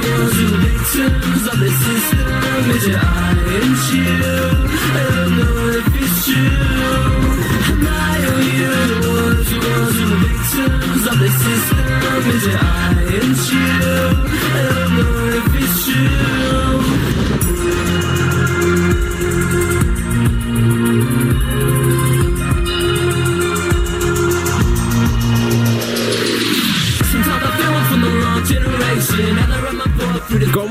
Ones who victims of the system. Is it I and you? I don't know if it's true. And I know you, the ones who the victims of the system. Is it I and you? I don't know if it's true.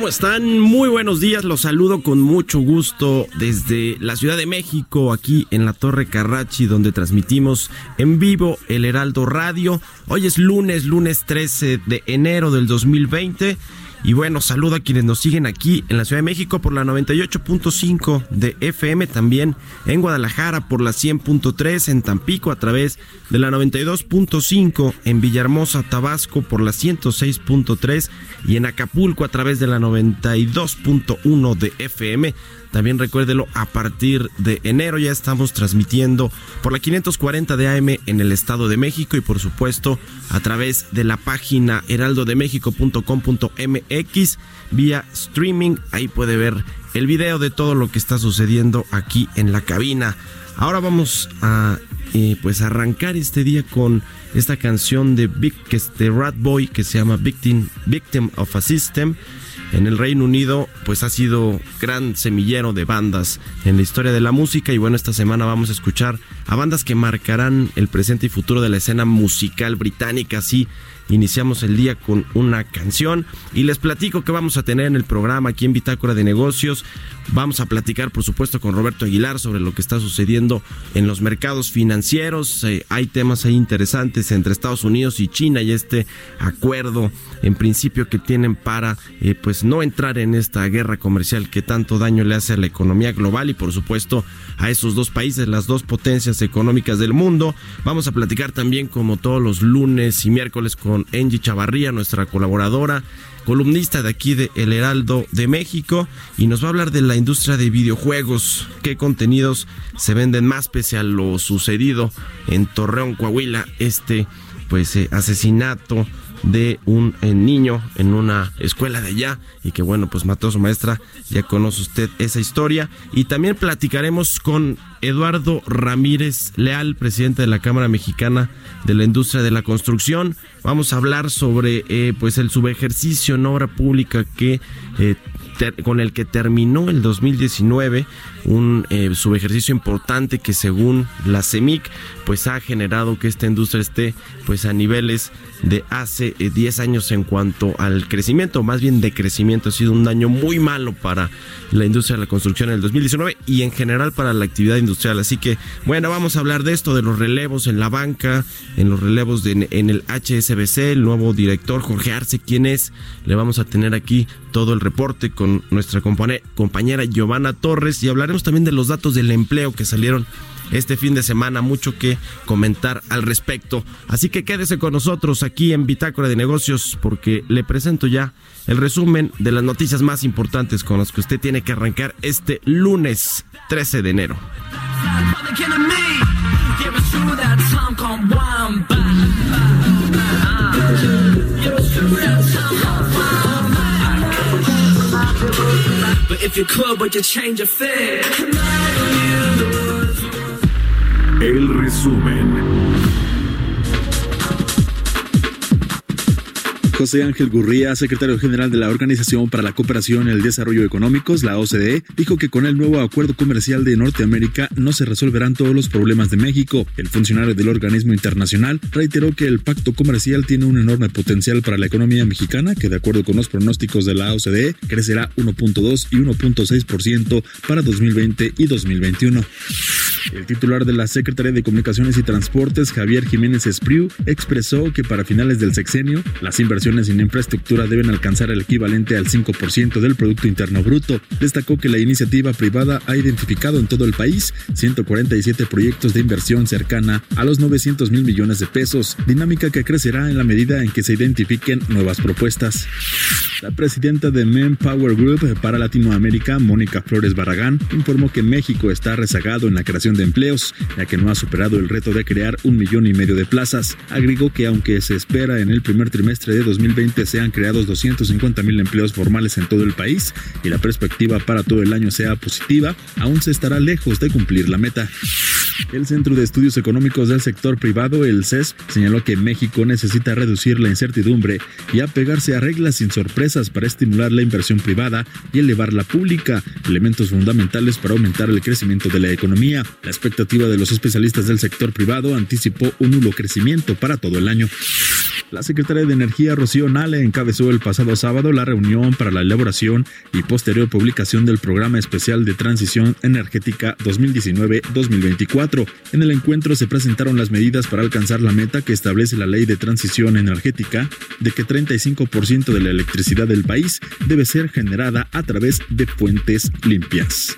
¿Cómo están? Muy buenos días, los saludo con mucho gusto desde la Ciudad de México, aquí en la Torre Carrachi, donde transmitimos en vivo el Heraldo Radio. Hoy es lunes, lunes 13 de enero del 2020. Y bueno, saludo a quienes nos siguen aquí en la Ciudad de México por la 98.5 de FM, también en Guadalajara por la 100.3, en Tampico a través de la 92.5, en Villahermosa, Tabasco por la 106.3 y en Acapulco a través de la 92.1 de FM. También recuérdelo, a partir de enero ya estamos transmitiendo por la 540 de AM en el Estado de México y por supuesto a través de la página heraldodemexico.com.mx vía streaming. Ahí puede ver el video de todo lo que está sucediendo aquí en la cabina. Ahora vamos a eh, pues arrancar este día con esta canción de Big, que de Rat Boy que se llama Victim, Victim of a System en el Reino Unido pues ha sido gran semillero de bandas en la historia de la música. Y bueno esta semana vamos a escuchar a bandas que marcarán el presente y futuro de la escena musical británica. Así iniciamos el día con una canción y les platico que vamos a tener en el programa aquí en Bitácora de Negocios. Vamos a platicar, por supuesto, con Roberto Aguilar sobre lo que está sucediendo en los mercados financieros. Eh, hay temas ahí interesantes entre Estados Unidos y China y este acuerdo, en principio, que tienen para, eh, pues, no entrar en esta guerra comercial que tanto daño le hace a la economía global y, por supuesto, a esos dos países, las dos potencias económicas del mundo. Vamos a platicar también, como todos los lunes y miércoles, con Angie Chavarría, nuestra colaboradora columnista de aquí de El Heraldo de México y nos va a hablar de la industria de videojuegos, qué contenidos se venden más pese a lo sucedido en Torreón, Coahuila, este pues eh, asesinato de un eh, niño en una escuela de allá. Y que bueno pues mató su maestra ya conoce usted esa historia. Y también platicaremos con Eduardo Ramírez Leal presidente de la Cámara Mexicana de la Industria de la Construcción. Vamos a hablar sobre eh, pues el subejercicio en obra pública que eh, con el que terminó el 2019 un subejercicio importante que según la CEMIC pues ha generado que esta industria esté pues a niveles de hace eh, 10 años en cuanto al crecimiento, más bien de crecimiento, ha sido un año muy malo para la industria de la construcción en el 2019 y en general para la actividad industrial. Así que bueno, vamos a hablar de esto, de los relevos en la banca, en los relevos en el HSBC, el nuevo director Jorge Arce, quién es, le vamos a tener aquí todo el reporte con nuestra compañera Giovanna Torres y hablaremos también de los datos del empleo que salieron este fin de semana, mucho que comentar al respecto. Así que quédese con nosotros aquí en Bitácora de Negocios porque le presento ya el resumen de las noticias más importantes con las que usted tiene que arrancar este lunes 13 de enero. If you could, would you change your fit? El resumen. José Ángel Gurría, secretario general de la Organización para la Cooperación y el Desarrollo Económicos, la OCDE, dijo que con el nuevo acuerdo comercial de Norteamérica no se resolverán todos los problemas de México. El funcionario del organismo internacional reiteró que el pacto comercial tiene un enorme potencial para la economía mexicana, que de acuerdo con los pronósticos de la OCDE crecerá 1.2 y 1.6% para 2020 y 2021. El titular de la Secretaría de Comunicaciones y Transportes, Javier Jiménez Espriu, expresó que para finales del sexenio, las inversiones en infraestructura deben alcanzar el equivalente al 5% del Producto Interno Bruto. Destacó que la iniciativa privada ha identificado en todo el país 147 proyectos de inversión cercana a los 900 mil millones de pesos, dinámica que crecerá en la medida en que se identifiquen nuevas propuestas. La presidenta de Manpower Group para Latinoamérica, Mónica Flores Barragán, informó que México está rezagado en la creación de empleos, ya que no ha superado el reto de crear un millón y medio de plazas. Agregó que aunque se espera en el primer trimestre de 2020 sean creados 250 mil empleos formales en todo el país y la perspectiva para todo el año sea positiva, aún se estará lejos de cumplir la meta. El Centro de Estudios Económicos del Sector Privado, el CES, señaló que México necesita reducir la incertidumbre y apegarse a reglas sin sorpresas para estimular la inversión privada y elevar la pública, elementos fundamentales para aumentar el crecimiento de la economía. La expectativa de los especialistas del sector privado anticipó un nulo crecimiento para todo el año. La secretaria de Energía Rocío Nale encabezó el pasado sábado la reunión para la elaboración y posterior publicación del Programa Especial de Transición Energética 2019-2024. En el encuentro se presentaron las medidas para alcanzar la meta que establece la Ley de Transición Energética de que 35% de la electricidad del país debe ser generada a través de fuentes limpias.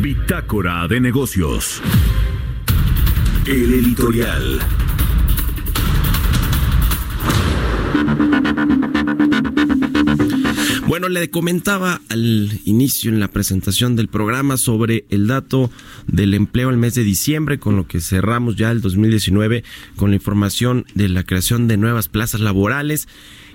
Bitácora de negocios. El editorial. Bueno, le comentaba al inicio en la presentación del programa sobre el dato del empleo al mes de diciembre, con lo que cerramos ya el 2019 con la información de la creación de nuevas plazas laborales.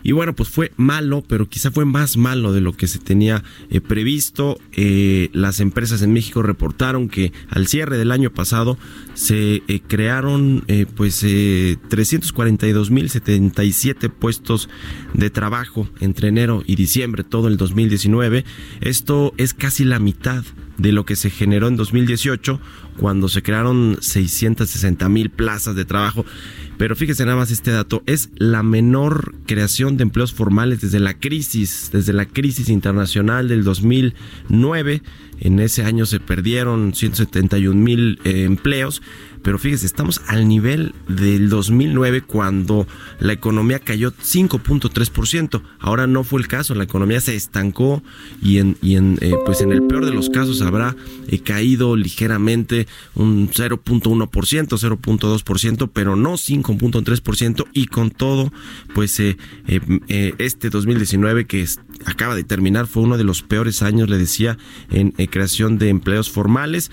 Y bueno, pues fue malo, pero quizá fue más malo de lo que se tenía eh, previsto. Eh, las empresas en México reportaron que al cierre del año pasado se eh, crearon pues 342.077 puestos de trabajo entre enero y diciembre, todo el 2019. Esto es casi la mitad de lo que se generó en 2018 cuando se crearon 660 mil plazas de trabajo. Pero fíjese nada más este dato, es la menor creación de empleos formales desde la crisis, desde la crisis internacional del 2009. En ese año se perdieron 171 mil eh, empleos pero fíjese, estamos al nivel del 2009 cuando la economía cayó 5.3%. Ahora no fue el caso, la economía se estancó y en, y en eh, pues en el peor de los casos habrá eh, caído ligeramente un 0.1%, 0.2%, pero no 5.3% y con todo, pues este 2019 que acaba de terminar fue uno de los peores años, le decía, en creación de empleos formales.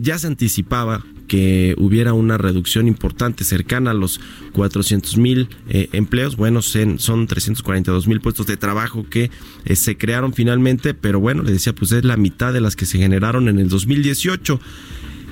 ya se anticipaba que hubiera una reducción importante cercana a los 400 mil eh, empleos. Bueno, son 342 mil puestos de trabajo que eh, se crearon finalmente, pero bueno, le decía, pues es la mitad de las que se generaron en el 2018.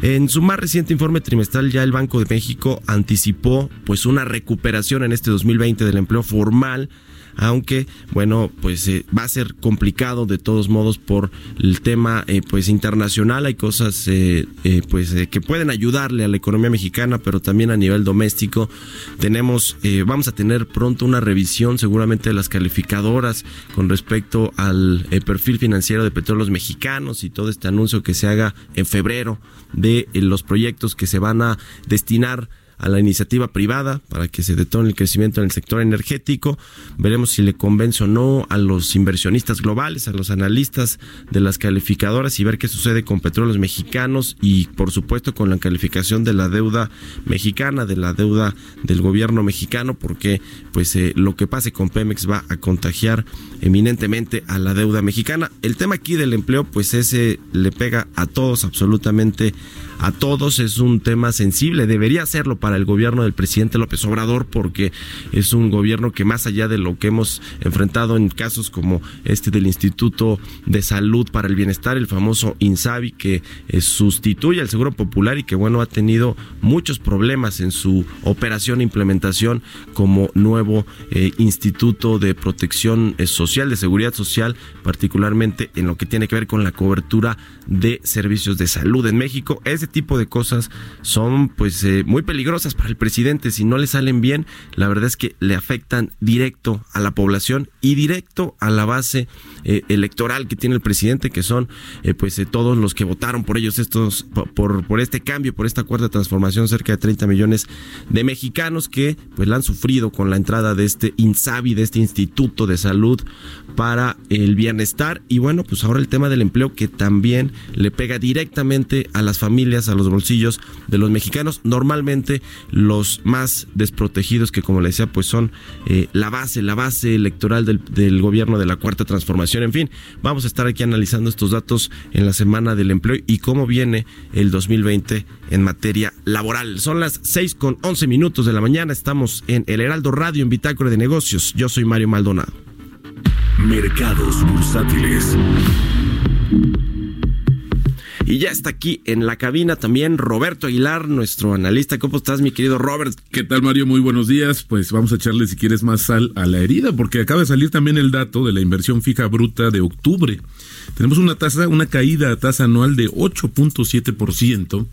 En su más reciente informe trimestral ya el Banco de México anticipó pues una recuperación en este 2020 del empleo formal aunque bueno, pues eh, va a ser complicado de todos modos por el tema eh, pues internacional, hay cosas eh, pues que pueden ayudarle a la economía mexicana, pero también a nivel doméstico. Tenemos vamos a tener pronto una revisión seguramente de las calificadoras con respecto al perfil financiero de petróleos mexicanos y todo este anuncio que se haga en febrero de los proyectos que se van a destinar a la iniciativa privada para que se detone el crecimiento en el sector energético. Veremos si le convence o no a los inversionistas globales, a los analistas de las calificadoras y ver qué sucede con petróleos mexicanos y por supuesto con la calificación de la deuda mexicana, de la deuda del gobierno mexicano, porque pues eh, lo que pase con Pemex va a contagiar eminentemente a la deuda mexicana. El tema aquí del empleo pues ese le pega a todos absolutamente a todos. Es un tema sensible, debería serlo para el gobierno del presidente López Obrador porque es un gobierno que más allá de lo que hemos enfrentado en casos como este del Instituto de Salud para el Bienestar, el famoso INSABI, que eh, sustituye al Seguro Popular y que bueno ha tenido muchos problemas en su operación e implementación como nuevo eh, Instituto de Protección eh, Social, de Seguridad Social, particularmente en lo que tiene que ver con la cobertura de servicios de salud en México. Ese tipo de cosas son pues muy peligrosas para el presidente. Si no le salen bien, la verdad es que le afectan directo a la población y directo a la base eh, electoral que tiene el presidente, que son eh, pues eh, todos los que votaron por ellos estos por, por este cambio, por esta cuarta transformación, cerca de 30 millones de mexicanos que pues la han sufrido con la entrada de este INSABI, de este Instituto de Salud para el bienestar y bueno, pues ahora el tema del empleo que también le pega directamente a las familias, a los bolsillos de los mexicanos, normalmente los más desprotegidos que como le decía pues son la base, la base electoral del, del gobierno de la cuarta transformación. En fin, vamos a estar aquí analizando estos datos en la semana del empleo y cómo viene el 2020 en materia laboral. Son las 6 con 11 minutos de la mañana. Estamos en El Heraldo Radio en Bitácora de Negocios. Yo soy Mario Maldonado. Mercados bursátiles. Y ya está aquí en la cabina también Roberto Aguilar, nuestro analista. ¿Cómo estás, mi querido Robert? ¿Qué tal, Mario? Muy buenos días. Pues vamos a echarle, si quieres, más sal a la herida, porque acaba de salir también el dato de la inversión fija bruta de octubre. Tenemos una tasa, una caída a tasa anual de 8.7%,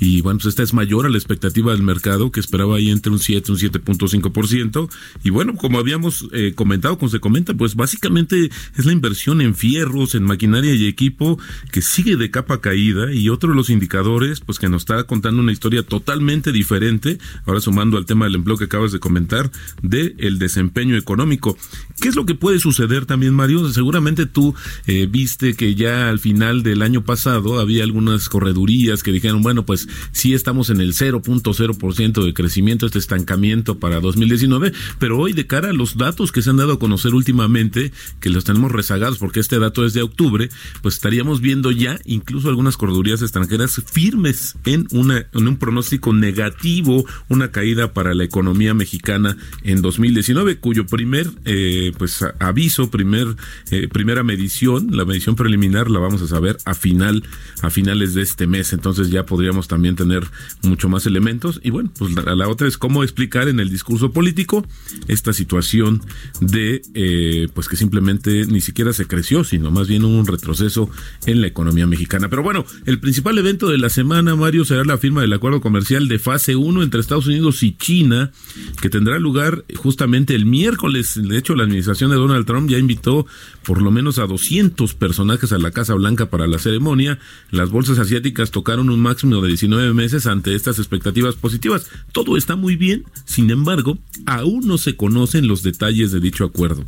y bueno, pues esta es mayor a la expectativa del mercado, que esperaba ahí entre un 7 y un 7.5%. Y bueno, como habíamos eh, comentado, como se comenta, pues básicamente es la inversión en fierros, en maquinaria y equipo que sigue de capa caída y otro de los indicadores, pues que nos está contando una historia totalmente diferente, ahora sumando al tema del empleo que acabas de comentar, de el desempeño económico. ¿Qué es lo que puede suceder también, Mario? Seguramente tú eh, viste que ya al final del año pasado había algunas corredurías que dijeron, bueno, pues sí estamos en el 0.0% de crecimiento, este estancamiento para 2019, pero hoy de cara a los datos que se han dado a conocer últimamente, que los tenemos rezagados porque este dato es de octubre, pues estaríamos viendo ya incluso algunos unas corredurías extranjeras firmes en, una, en un pronóstico negativo, una caída para la economía mexicana en 2019, cuyo primer eh, pues aviso, primer eh, primera medición, la medición preliminar la vamos a saber a final a finales de este mes, entonces ya podríamos también tener mucho más elementos y bueno, pues la, la otra es cómo explicar en el discurso político esta situación de eh, pues que simplemente ni siquiera se creció, sino más bien un retroceso en la economía mexicana. Pero bueno, el principal evento de la semana, Mario, será la firma del acuerdo comercial de fase 1 entre Estados Unidos y China, que tendrá lugar justamente el miércoles. De hecho, la administración de Donald Trump ya invitó por lo menos a 200 personajes a la Casa Blanca para la ceremonia. Las bolsas asiáticas tocaron un máximo de 19 meses ante estas expectativas positivas. Todo está muy bien, sin embargo, aún no se conocen los detalles de dicho acuerdo.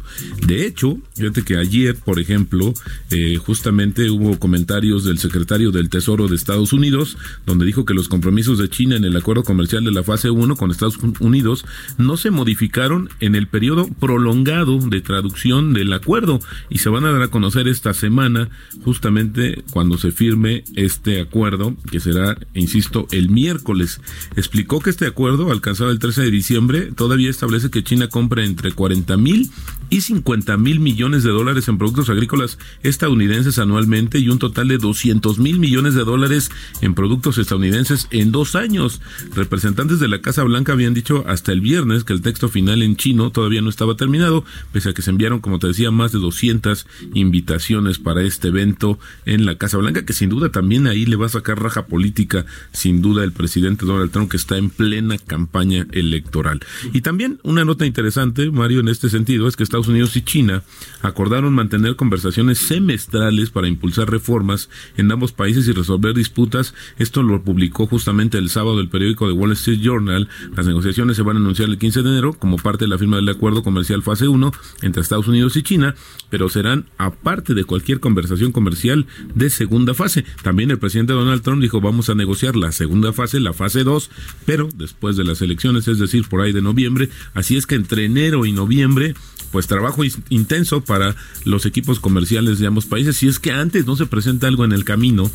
De hecho, fíjate que ayer, por ejemplo, eh, justamente hubo comentarios del secretario del Tesoro de Estados Unidos, donde dijo que los compromisos de China en el acuerdo comercial de la fase 1 con Estados Unidos no se modificaron en el periodo prolongado de traducción del acuerdo y se van a dar a conocer esta semana justamente cuando se firme este acuerdo que será, insisto, el miércoles. Explicó que este acuerdo alcanzado el 13 de diciembre todavía establece que China compre entre 40 mil y 50 mil millones de dólares en productos agrícolas estadounidenses anualmente y un total de 200 mil millones de dólares en productos estadounidenses en dos años. Representantes de la Casa Blanca habían dicho hasta el viernes que el texto final en chino todavía no estaba terminado, pese a que se enviaron, como te decía, más de 200 invitaciones para este evento en la Casa Blanca, que sin duda también ahí le va a sacar raja política, sin duda, el presidente Donald Trump, que está en plena campaña electoral. Y también una nota interesante, Mario, en este sentido, es que Estados Unidos y China acordaron mantener conversaciones semestrales para impulsar reformas en ambos países y resolver disputas. Esto lo publicó justamente el sábado el periódico de Wall Street Journal. Las negociaciones se van a anunciar el 15 de enero como parte de la firma del acuerdo comercial fase 1 entre Estados Unidos y China, pero serán aparte de cualquier conversación comercial de segunda fase. También el presidente Donald Trump dijo vamos a negociar la segunda fase, la fase 2, pero después de las elecciones, es decir, por ahí de noviembre. Así es que entre enero y noviembre pues trabajo intenso para los equipos comerciales de ambos países. Si es que antes no se presenta algo en el camino,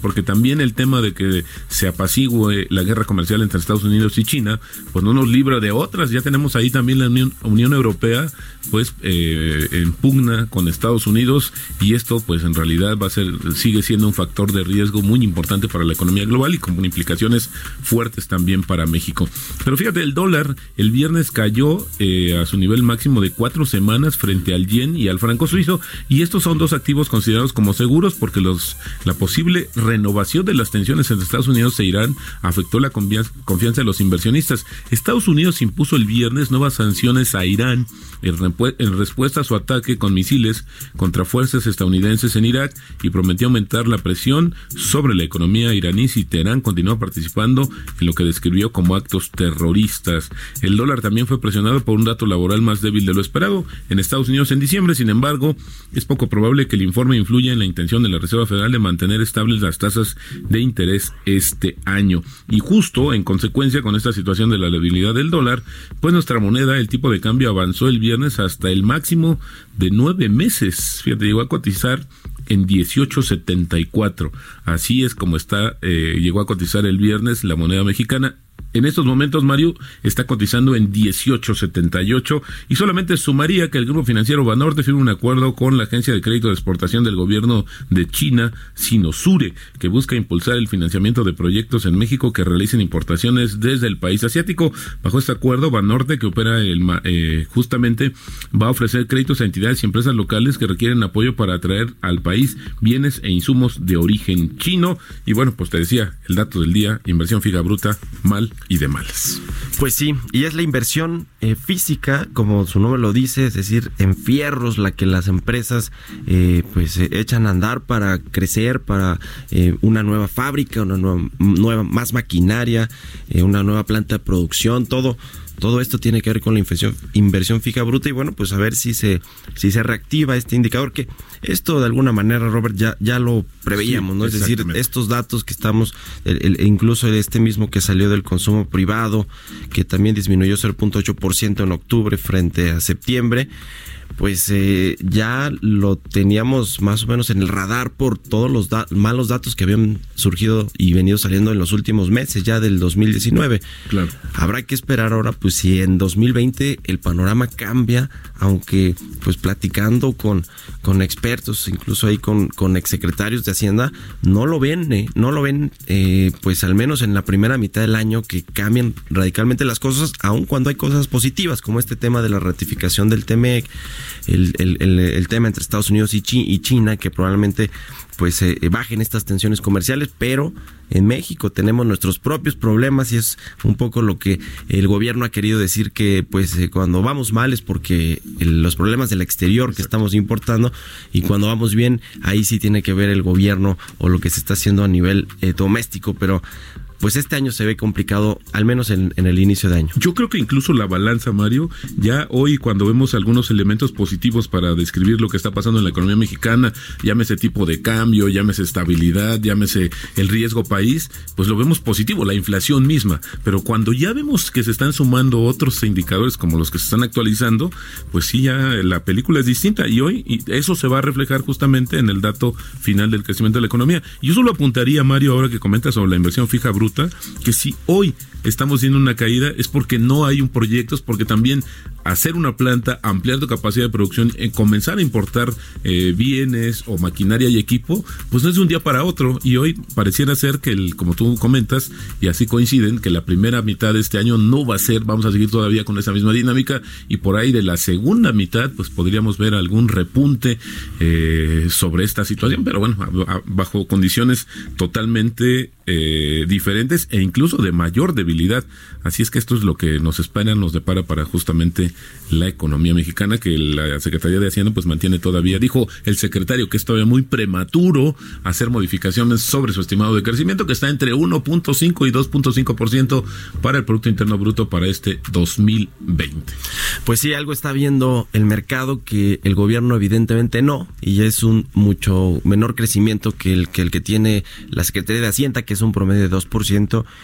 porque también el tema de que se apacigüe la guerra comercial entre Estados Unidos y China, pues no nos libra de otras. Ya tenemos ahí también la Unión, Unión Europea, pues eh, en pugna con Estados Unidos y esto, pues en realidad va a ser sigue siendo un factor de riesgo muy importante para la economía global y con implicaciones fuertes también para México. Pero fíjate, el dólar el viernes cayó eh, a su nivel máximo de cuatro semanas frente al yen y al franco suizo y estos son dos activos considerados como seguros porque los la posible renovación de las tensiones entre Estados Unidos e Irán afectó la confianza de los inversionistas. Estados Unidos impuso el viernes nuevas sanciones a Irán en respuesta a su ataque con misiles contra fuerzas estadounidenses en Irak y prometió aumentar la presión sobre la economía iraní si Teherán continúa participando en lo que describió como actos terroristas. El dólar también fue presionado por un dato laboral más débil de lo esperado en Estados Unidos en diciembre, sin embargo, es poco probable que el informe influya en la intención de la Reserva Federal de mantener estables las tasas de interés este año. Y justo en consecuencia con esta situación de la debilidad del dólar, pues nuestra moneda, el tipo de cambio avanzó el viernes hasta el máximo de nueve meses. Fíjate, llegó a cotizar en 18.74. Así es como está, eh, llegó a cotizar el viernes la moneda mexicana en estos momentos, Mario está cotizando en 18.78 y solamente sumaría que el grupo financiero Banorte firma un acuerdo con la agencia de crédito de exportación del gobierno de China, Sinosure, que busca impulsar el financiamiento de proyectos en México que realicen importaciones desde el país asiático. Bajo este acuerdo, Banorte, que opera el, eh, justamente, va a ofrecer créditos a entidades y empresas locales que requieren apoyo para atraer al país bienes e insumos de origen chino. Y bueno, pues te decía, el dato del día, inversión fija bruta, mal y de malas. Pues sí, y es la inversión eh, física, como su nombre lo dice, es decir, en fierros, la que las empresas eh, pues eh, echan a andar para crecer, para una nueva fábrica, una nueva, nueva más maquinaria, una nueva planta de producción, todo todo esto tiene que ver con la inversión, inversión fija bruta y bueno, pues a ver si se, si se reactiva este indicador, que esto de alguna manera, Robert, ya, ya lo preveíamos, ¿no? Es decir, estos datos que estamos, el, incluso este mismo que salió del consumo privado, que también disminuyó 0.8% en octubre frente a septiembre, pues eh, ya lo teníamos más o menos en el radar por todos los malos datos que habían surgido y venido saliendo en los últimos meses ya del 2019. Claro. Habrá que esperar ahora, pues si en 2020 el panorama cambia, aunque pues platicando con, con expertos, incluso ahí con, con exsecretarios de Hacienda, no lo ven, eh, no lo ven, eh, pues al menos en la primera mitad del año que cambian radicalmente las cosas, aun cuando hay cosas positivas, como este tema de la ratificación del TMEC el, el, el, tema entre Estados Unidos y, China, que probablemente pues eh, bajen estas tensiones comerciales, pero en México tenemos nuestros propios problemas y es un poco lo que el gobierno ha querido decir que pues eh, cuando vamos mal es porque los problemas del exterior que estamos importando y cuando vamos bien ahí sí tiene que ver el gobierno o lo que se está haciendo a nivel eh, doméstico, pero pues este año se ve complicado, al menos en, el inicio de año. Yo creo que incluso la balanza, Mario, ya hoy cuando vemos algunos elementos positivos para describir lo que está pasando en la economía mexicana, llámese tipo de cambio, llámese estabilidad, llámese el riesgo país, pues lo vemos positivo, la inflación misma. Pero cuando ya vemos que se están sumando otros indicadores como los que se están actualizando, pues sí, ya la película es distinta y hoy y eso se va a reflejar justamente en el dato final del crecimiento de la economía. Yo solo apuntaría, Mario, ahora que comenta sobre la inversión fija bruta, que si hoy estamos viendo una caída es porque no hay un proyecto, es porque también hacer una planta, ampliar tu capacidad de producción, en comenzar a importar eh, bienes o maquinaria y equipo, pues no es de un día para otro. Y hoy pareciera ser que, el, como tú comentas, y así coinciden, que la primera mitad de este año no va a ser, vamos a seguir todavía con esa misma dinámica, y por ahí de la segunda mitad, pues podríamos ver algún repunte eh, sobre esta situación, pero bueno, bajo condiciones totalmente eh, diferentes e incluso de mayor debilidad. Así es que esto es lo que nos espera, nos depara para justamente la economía mexicana, que la Secretaría de Hacienda pues mantiene todavía. Dijo el secretario que es todavía muy prematuro hacer modificaciones sobre su estimado de crecimiento, que está entre 1.5 y 2.5% para el Producto Interno Bruto para este 2020. Pues sí, algo está viendo el mercado que el gobierno evidentemente no, y es un mucho menor crecimiento que el que, el que tiene la Secretaría de Hacienda, que es un promedio de 2%.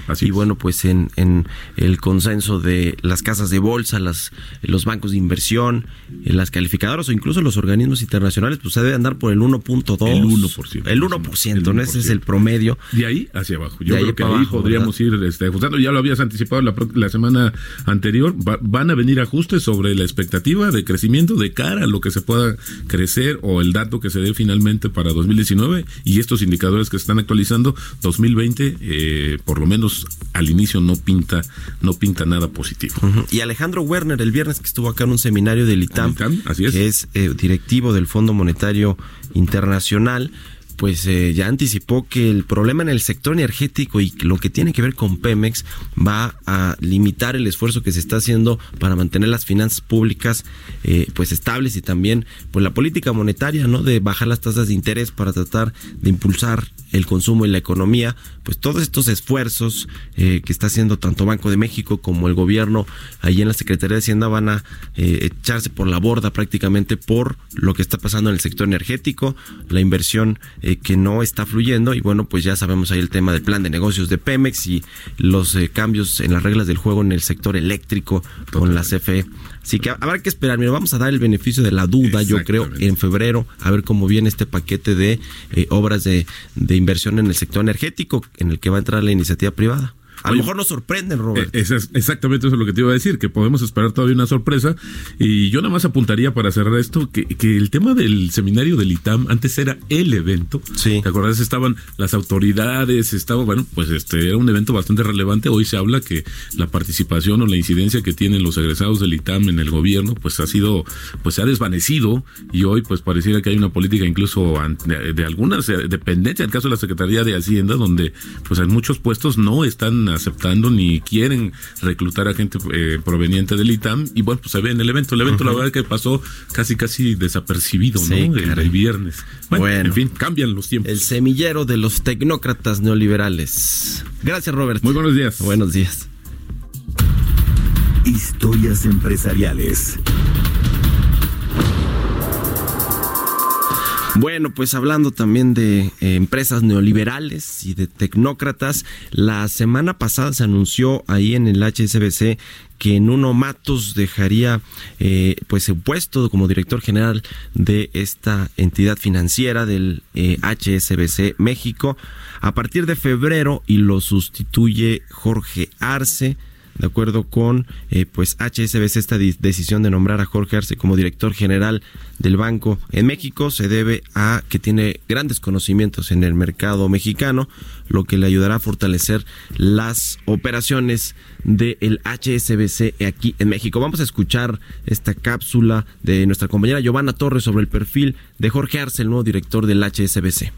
Así y bueno, pues en, en el consenso de las casas de bolsa, las, los bancos de inversión, eh, las calificadoras o incluso los organismos internacionales, pues se debe andar por el 1.2. El 1%. El 1%, ¿no? Ese es 1%. el promedio. De ahí hacia abajo. Yo De ahí creo que ahí abajo, podríamos ir este, ajustando. Ya lo habías anticipado la, la semana anterior. Va- van a venir ajustes sobre la expectativa de crecimiento de cara a lo que se pueda crecer o el dato que se dé finalmente para 2019 y estos indicadores que se están actualizando 2020 eh, por lo menos al inicio no pinta no pinta nada positivo. Y Alejandro Werner, el viernes que estuvo acá en un seminario del ITAM, ITAM, así es. que es eh, directivo del Fondo Monetario Internacional, pues eh, ya anticipó que el problema en el sector energético y lo que tiene que ver con Pemex va a limitar el esfuerzo que se está haciendo para mantener las finanzas públicas eh, pues estables y también pues la política monetaria, ¿no? De bajar las tasas de interés para tratar de impulsar el consumo y la economía, pues todos estos esfuerzos eh, que está haciendo tanto Banco de México como el gobierno ahí en la Secretaría de Hacienda van a eh, echarse por la borda prácticamente por lo que está pasando en el sector energético, la inversión eh, que no está fluyendo y bueno, pues ya sabemos ahí el tema del plan de negocios de Pemex y los eh, cambios en las reglas del juego en el sector eléctrico con la CFE. Así que habrá que esperar, mira, vamos a dar el beneficio de la duda, yo creo, en febrero, a ver cómo viene este paquete de eh, obras de, de inversión en el sector energético, en el que va a entrar la iniciativa privada. A Oye, lo mejor nos sorprenden, Robert. Esa es- exactamente eso es lo que te iba a decir, que podemos esperar todavía una sorpresa. Y yo nada más apuntaría para cerrar esto, que, que el tema del seminario del ITAM antes era el evento. Sí. ¿Te acuerdas? Estaban las autoridades, estaba, bueno, pues este era un evento bastante relevante. Hoy se habla que la participación o la incidencia que tienen los egresados del ITAM en el gobierno, pues ha sido, pues se ha desvanecido. Y hoy, pues pareciera que hay una política incluso de algunas eh, dependencias, en el caso de la Secretaría de Hacienda, donde pues en muchos puestos no están aceptando ni quieren reclutar a gente eh, proveniente del ITAM y bueno, pues se ve en el evento. El evento la verdad que pasó casi casi desapercibido, Sí, ¿no? El viernes. Bueno, Bueno. en fin, cambian los tiempos. El semillero de los tecnócratas neoliberales. Gracias, Robert. Muy buenos días. Buenos días. Historias empresariales. Bueno, pues hablando también de eh, empresas neoliberales y de tecnócratas, la semana pasada se anunció ahí en el HSBC que Nuno Matos dejaría eh, pues su puesto como director general de esta entidad financiera del eh, HSBC México. A partir de febrero y lo sustituye Jorge Arce de acuerdo con eh, pues HSBC esta decisión de nombrar a Jorge Arce como director general del banco en México se debe a que tiene grandes conocimientos en el mercado mexicano lo que le ayudará a fortalecer las operaciones del HSBC aquí en México. Vamos a escuchar esta cápsula de nuestra compañera Giovanna Torres sobre el perfil de Jorge Arce el nuevo director del HSBC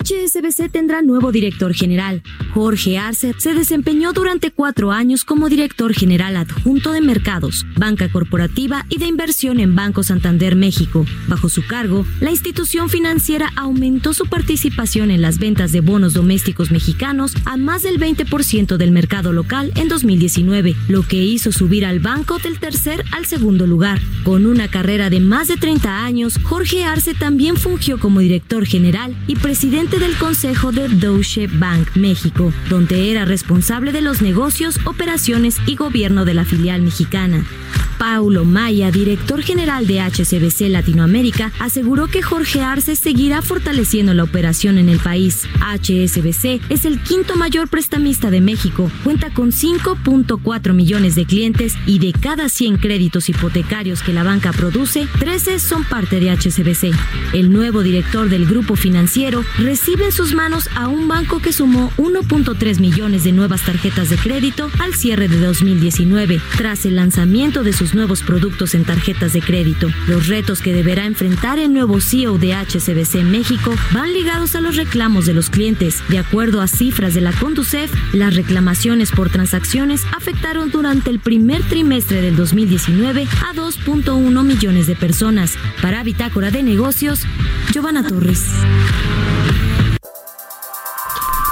HSBC tendrá nuevo director general. Jorge Arce se desempeñó durante cuatro años como director general adjunto de mercados, banca corporativa y de inversión en Banco Santander México. Bajo su cargo, la institución financiera aumentó su participación en las ventas de bonos domésticos mexicanos a más del 20% del mercado local en 2019, lo que hizo subir al banco del tercer al segundo lugar. Con una carrera de más de 30 años, Jorge Arce también fungió como director general y presidente del Consejo de Deutsche Bank México, donde era responsable de los negocios, operaciones y gobierno de la filial mexicana. Paulo Maya, director general de HCBC Latinoamérica, aseguró que Jorge Arce seguirá fortaleciendo la operación en el país. HSBC es el quinto mayor prestamista de México, cuenta con 5.4 millones de clientes y de cada 100 créditos hipotecarios que la banca produce, 13 son parte de HSBC. El nuevo director del grupo financiero recibe en sus manos a un banco que sumó 1.3 millones de nuevas tarjetas de crédito al cierre de 2019, tras el lanzamiento de sus nuevos productos en tarjetas de crédito. Los retos que deberá enfrentar el nuevo CEO de HSBC México van ligados a los reclamos de los clientes. De acuerdo a cifras de la Conducef, las reclamaciones por transacciones afectaron durante el primer trimestre del 2019 a 2.1 millones de personas. Para Bitácora de Negocios, Giovanna Torres.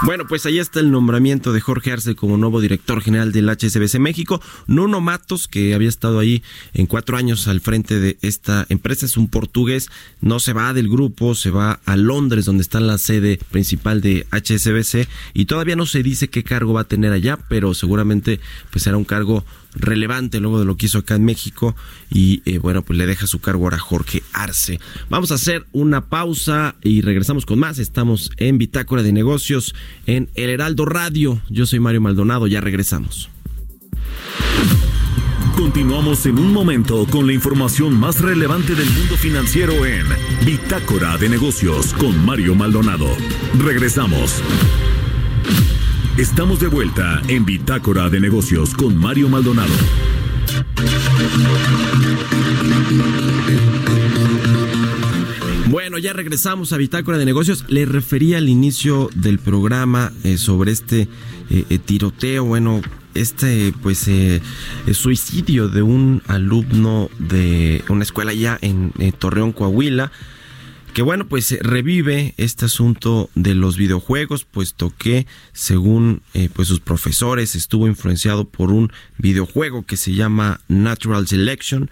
Bueno, pues ahí está el nombramiento de Jorge Arce como nuevo director general del HSBC México. Nuno Matos, que había estado ahí en cuatro años al frente de esta empresa, es un portugués, no se va del grupo, se va a Londres, donde está la sede principal de HSBC, y todavía no se dice qué cargo va a tener allá, pero seguramente pues será un cargo relevante luego de lo que hizo acá en México y eh, bueno pues le deja su cargo ahora Jorge Arce. Vamos a hacer una pausa y regresamos con más. Estamos en Bitácora de Negocios en El Heraldo Radio. Yo soy Mario Maldonado, ya regresamos. Continuamos en un momento con la información más relevante del mundo financiero en Bitácora de Negocios con Mario Maldonado. Regresamos. Estamos de vuelta en Bitácora de Negocios con Mario Maldonado. Bueno, ya regresamos a Bitácora de Negocios. Le refería al inicio del programa eh, sobre este eh, eh, tiroteo, bueno, este pues suicidio de un alumno de una escuela ya en Torreón, Coahuila que bueno, pues revive este asunto de los videojuegos, puesto que según eh, pues sus profesores estuvo influenciado por un videojuego que se llama Natural Selection.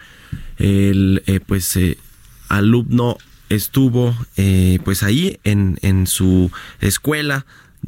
El eh, pues eh, alumno estuvo pues ahí en, en su escuela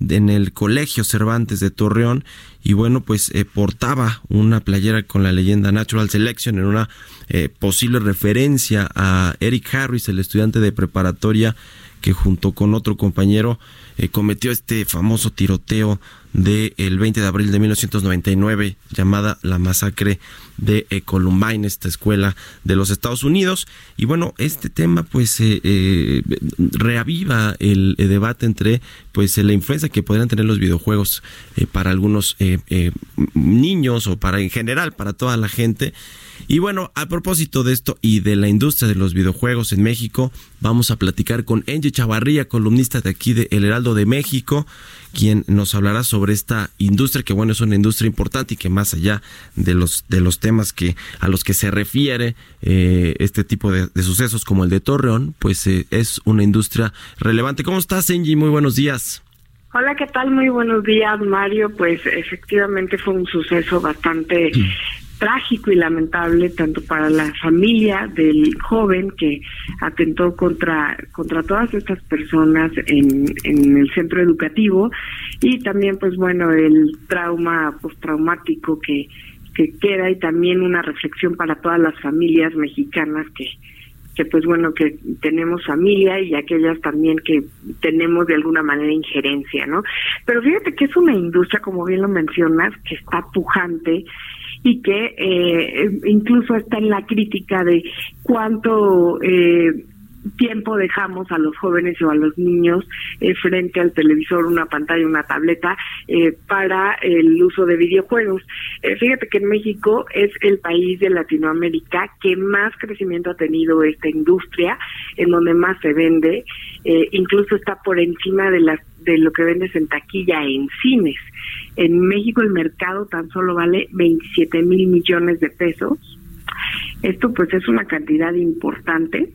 en el Colegio Cervantes de Torreón y bueno, pues portaba una playera con la leyenda Natural Selection en una eh, posible referencia a Eric Harris, el estudiante de preparatoria que junto con otro compañero eh, cometió este famoso tiroteo del 20 de abril de 1999 llamada la masacre de eh, Columbine, esta escuela de los Estados Unidos. Y bueno, este tema pues eh, reaviva el, debate entre pues la influencia que podrían tener los videojuegos para algunos niños o para en general para toda la gente y bueno, a propósito de esto y de la industria de los videojuegos en México, vamos a platicar con Angie Chavarría, columnista de aquí de El Heraldo de México, quien nos hablará sobre esta industria, que bueno, es una industria importante y que más allá de los, de los temas que, a los que se refiere eh, este tipo de, sucesos como el de Torreón, pues eh, es una industria relevante. ¿Cómo estás, Angie? Muy buenos días. Hola, ¿qué tal? Muy buenos días, Mario. Pues efectivamente fue un suceso bastante trágico y lamentable tanto para la familia del joven que atentó contra contra todas estas personas en, en el centro educativo y también pues bueno el trauma postraumático que que queda y también una reflexión para todas las familias mexicanas que que pues bueno que tenemos familia y aquellas también que tenemos de alguna manera injerencia, ¿no? Pero fíjate que es una industria, como bien lo mencionas, que está pujante y que eh, incluso está en la crítica de cuánto eh, tiempo dejamos a los jóvenes o a los niños eh, frente al televisor, una pantalla, una tableta eh, para el uso de videojuegos. Eh, fíjate que en México es el país de Latinoamérica que más crecimiento ha tenido esta industria, en donde más se vende, incluso está por encima de las de lo que vendes en taquilla en cines. En México el mercado tan solo vale 27 mil millones de pesos. Esto pues es una cantidad importante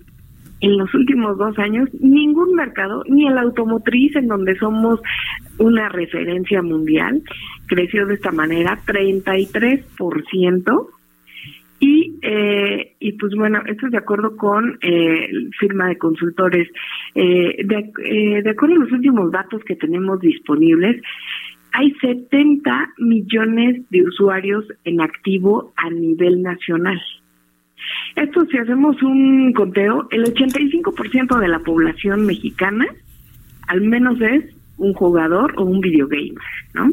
en los últimos dos años ningún mercado, ni el automotriz, en donde somos una referencia mundial, creció de esta manera 33%. Y, eh, y pues bueno, esto es de acuerdo con eh, firma de consultores. Eh, de, eh, de acuerdo a los últimos datos que tenemos disponibles, hay 70 millones de usuarios en activo a nivel nacional. Esto, si hacemos un conteo, el 85% de la población mexicana al menos es un jugador o un videogamer, ¿no?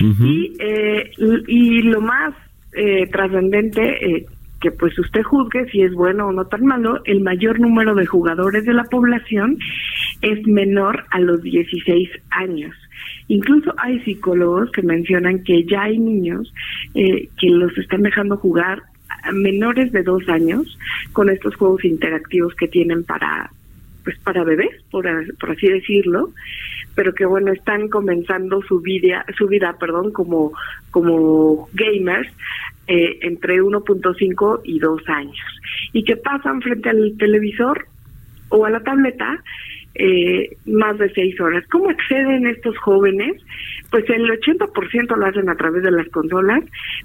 y, eh, y lo más eh, trascendente, eh, que pues usted juzgue si es bueno o no tan malo, el mayor número de jugadores de la población es menor a los 16 años. Incluso hay psicólogos que mencionan que ya hay niños eh, que los están dejando jugar menores de dos años con estos juegos interactivos que tienen para pues para bebés por, por así decirlo pero que bueno están comenzando su vida su vida perdón como como gamers eh, entre 1.5 y 2 años. Y que pasan frente al televisor o a la tableta eh, más de seis horas. ¿Cómo acceden estos jóvenes? Pues el 80% lo hacen a través de las consolas,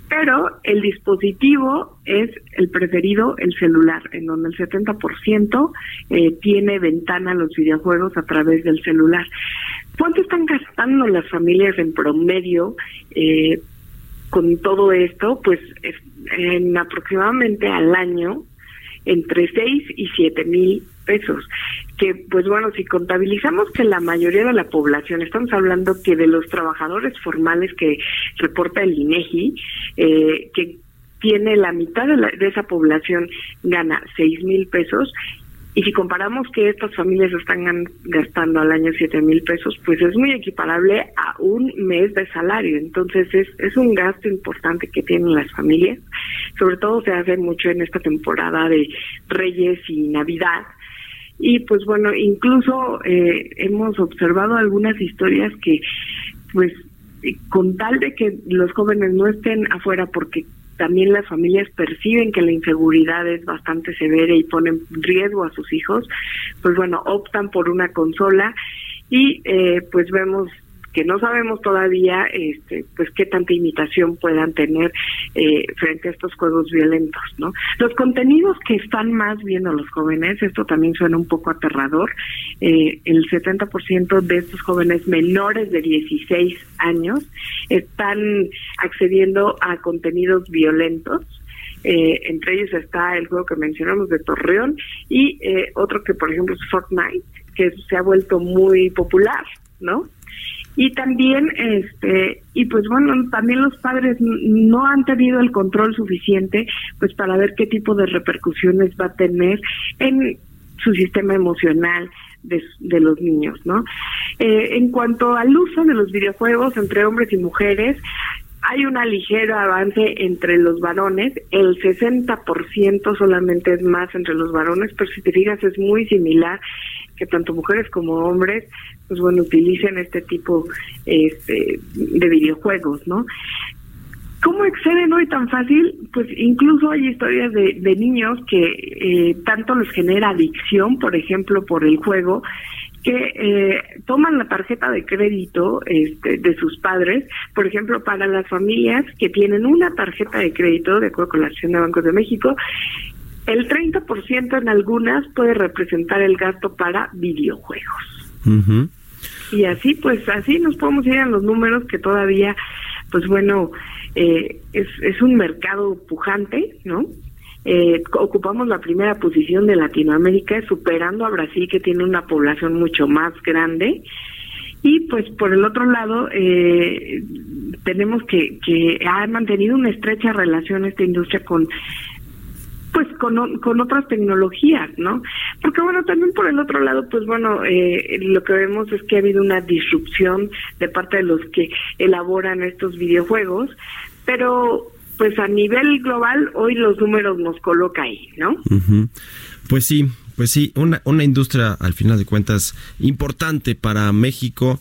pero el dispositivo es el preferido, el celular, en donde el 70% eh, tiene ventana a los videojuegos a través del celular. ¿Cuánto están gastando las familias en promedio eh, con todo esto? Pues en aproximadamente al año entre 6 y 7 mil pesos. Que, pues bueno, si contabilizamos que la mayoría de la población, estamos hablando que de los trabajadores formales que reporta el INEGI, eh, que tiene la mitad de, de esa población gana 6 mil pesos y si comparamos que estas familias están gastando al año 7 mil pesos, pues es muy equiparable a un mes de salario. Entonces es, es un gasto importante que tienen las familias. Sobre todo se hace mucho en esta temporada de Reyes y Navidad. Y pues bueno, incluso eh, hemos observado algunas historias que pues con tal de que los jóvenes no estén afuera porque también las familias perciben que la inseguridad es bastante severa y ponen riesgo a sus hijos, pues bueno, optan por una consola y eh, pues vemos que no sabemos todavía este pues qué tanta imitación puedan tener eh, frente a estos juegos violentos no los contenidos que están más viendo los jóvenes esto también suena un poco aterrador eh, el 70% de estos jóvenes menores de 16 años están accediendo a contenidos violentos eh, entre ellos está el juego que mencionamos de Torreón y eh, otro que por ejemplo es Fortnite que se ha vuelto muy popular no y también este y pues bueno también los padres no han tenido el control suficiente pues para ver qué tipo de repercusiones va a tener en su sistema emocional de, los niños no eh, en cuanto al uso de los videojuegos entre hombres y mujeres hay una ligera avance entre los varones, el 60% solamente es más entre los varones, pero si te fijas es muy similar que tanto mujeres como hombres, pues bueno, utilicen este tipo este, de videojuegos, ¿no? ¿Cómo exceden hoy tan fácil? Pues incluso hay historias de, niños que eh, tanto les genera adicción, por ejemplo, por el juego, que eh, toman la tarjeta de crédito este, de sus padres, por ejemplo, para las familias que tienen una tarjeta de crédito, de acuerdo con la Asociación de Bancos de México, el 30% en algunas puede representar el gasto para videojuegos. Y así, pues así nos podemos ir a los números que todavía, pues bueno, eh, es, es un mercado pujante, ¿no? Eh, ocupamos la primera posición de Latinoamérica, superando a Brasil, que tiene una población mucho más grande. Y pues por el otro lado, eh, tenemos que, que ha mantenido una estrecha relación esta industria con pues con, con otras tecnologías, ¿no? Porque bueno, también por el otro lado, pues bueno, eh, lo que vemos es que ha habido una disrupción de parte de los que elaboran estos videojuegos, pero pues a nivel global hoy los números nos coloca ahí, ¿no? Pues sí, pues sí, una, una industria al final de cuentas importante para México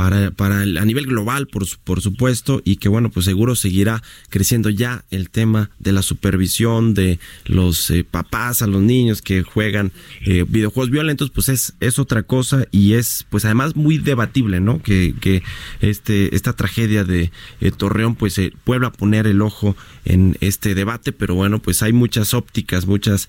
para, para a nivel global, por, por supuesto, y que bueno, pues seguro seguirá creciendo ya el tema de la supervisión de los eh, papás a los niños que juegan eh, videojuegos violentos, pues es, es otra cosa y es pues además muy debatible, ¿no? Que, que este, esta tragedia de eh, Torreón pues eh, vuelva a poner el ojo en este debate, pero bueno, pues hay muchas ópticas, muchas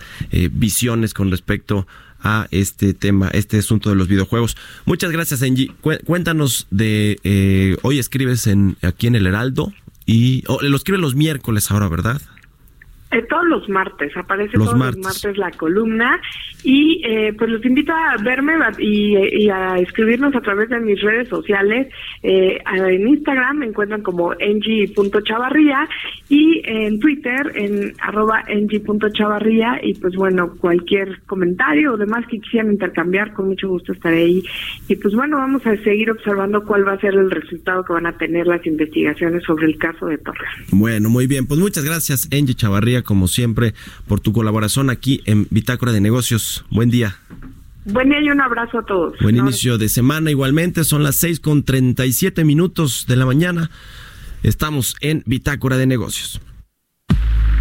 visiones con respecto a este tema, este asunto de los videojuegos. Muchas gracias, Angie. Cuéntanos de eh, hoy escribes en aquí en el Heraldo y oh, lo escribes los miércoles ahora, ¿verdad? Eh, todos los martes, aparece todos los martes la columna y eh, pues los invito a verme y, a escribirnos a través de mis redes sociales. Eh, en Instagram me encuentran como ng.chavarría y en Twitter en arroba ng.chavarría y pues bueno, cualquier comentario o demás que quisieran intercambiar, con mucho gusto estaré ahí. Y pues bueno, vamos a seguir observando cuál va a ser el resultado que van a tener las investigaciones sobre el caso de Torres. Bueno, muy bien, pues muchas gracias, Angie Chavarría como siempre, por tu colaboración aquí en Bitácora de Negocios. Buen día. Buen día y un abrazo a todos. Buen inicio de semana igualmente. Son las 6 con 37 minutos de la mañana. Estamos en Bitácora de Negocios.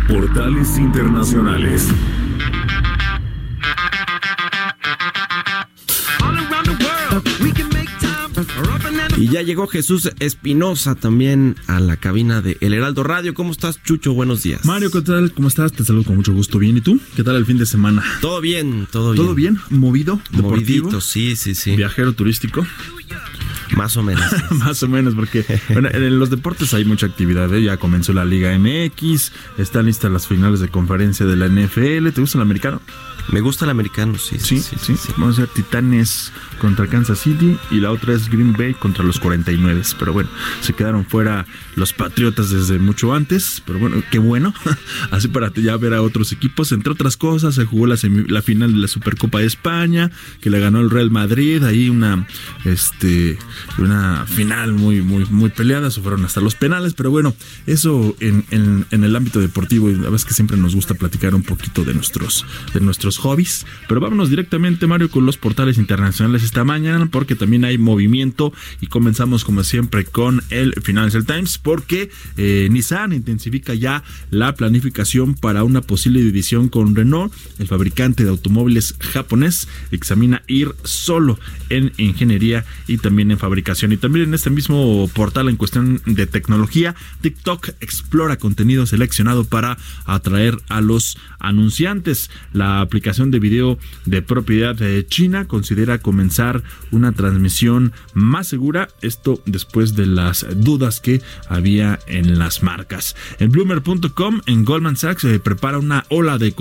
Portales Internacionales. Y ya llegó Jesús Espinosa también a la cabina de El Heraldo Radio. ¿Cómo estás, Chucho? Buenos días. Mario, ¿qué tal? ¿Cómo estás? Te saludo con mucho gusto. Bien, ¿y tú? ¿Qué tal el fin de semana? Todo bien, todo bien. ¿Todo bien? ¿Movido? ¿Deportivo? Movidito, sí, sí, sí. ¿Viajero turístico? Más o menos. Más o menos, porque bueno, en los deportes hay mucha actividad. ¿eh? Ya comenzó la Liga MX, están listas las finales de conferencia de la NFL. ¿Te gusta el americano? Me gusta el americano, sí. Sí, sí, sí. Vamos a ver Titanes contra Kansas City y la otra es Green Bay contra los 49. Pero bueno, se quedaron fuera los Patriotas desde mucho antes. Pero bueno, qué bueno. Así para ya ver a otros equipos. Entre otras cosas, se jugó la, la final de la Supercopa de España, que la ganó el Real Madrid. Ahí una, este, una final muy, muy, muy peleada. Se fueron hasta los penales. Pero bueno, eso en, en, en el ámbito deportivo. Y la verdad es que siempre nos gusta platicar un poquito de nuestros, de nuestros hobbies. Pero vámonos directamente, Mario, con los portales internacionales esta mañana, porque también hay movimiento. Y comenzamos, como siempre, con el Financial Times, porque eh, Nissan intensifica ya la planificación para una posible división con Renault. El fabricante de automóviles japonés examina ir solo en ingeniería y también en fabricación. Y también en este mismo portal, en cuestión de tecnología, TikTok explora contenido seleccionado para atraer a los anunciantes. La aplicación de video de propiedad de China considera comenzar una transmisión más segura, esto después de las dudas que había en las marcas. En bloomer.com, en Goldman Sachs, se prepara una ola de,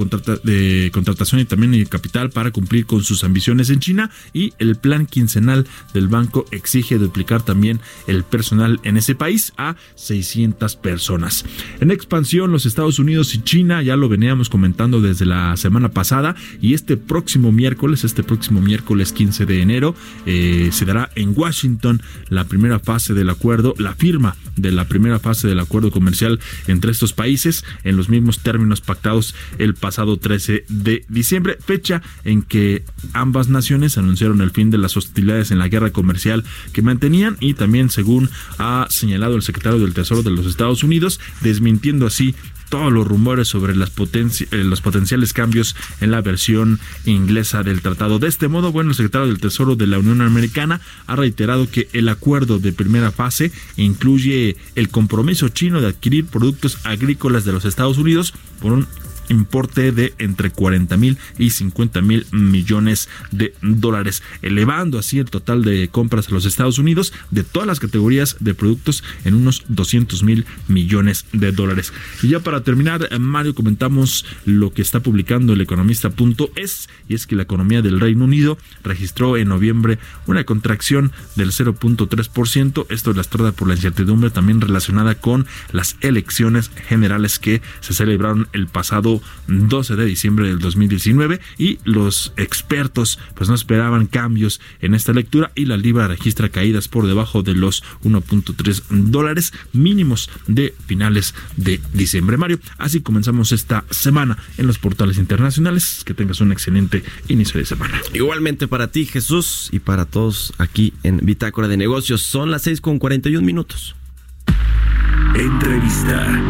de contratación y también de capital para cumplir con sus ambiciones en China y el plan quincenal del banco exige duplicar también el personal en ese país a 600 personas. En expansión, los Estados Unidos y China, ya lo veníamos comentando desde la semana pasada, y este próximo miércoles, este próximo miércoles 15 de enero, eh, se dará en Washington la primera fase del acuerdo, la firma de la primera fase del acuerdo comercial entre estos países en los mismos términos pactados el pasado 13 de diciembre, fecha en que ambas naciones anunciaron el fin de las hostilidades en la guerra comercial que mantenían y también según ha señalado el secretario del Tesoro de los Estados Unidos, desmintiendo así todos los rumores sobre las eh, los potenciales cambios en la versión inglesa del tratado. De este modo, bueno, el secretario del Tesoro de la Unión Americana ha reiterado que el acuerdo de primera fase incluye el compromiso chino de adquirir productos agrícolas de los Estados Unidos por un importe de entre 40 mil y 50 mil millones de dólares, elevando así el total de compras a los Estados Unidos de todas las categorías de productos en unos 200 mil millones de dólares. Y ya para terminar, Mario, comentamos lo que está publicando el economista.es y es que la economía del Reino Unido registró en noviembre una contracción del 0.3%, esto lastrada por la incertidumbre también relacionada con las elecciones generales que se celebraron el pasado 12 de diciembre del 2019 y los expertos pues no esperaban cambios en esta lectura y la libra registra caídas por debajo de los 1.3 dólares mínimos de finales de diciembre. Mario, así comenzamos esta semana en los portales internacionales. Que tengas un excelente inicio de semana. Igualmente para ti, Jesús, y para todos aquí en Bitácora de Negocios. Son las 6 con 41 minutos. Entrevista.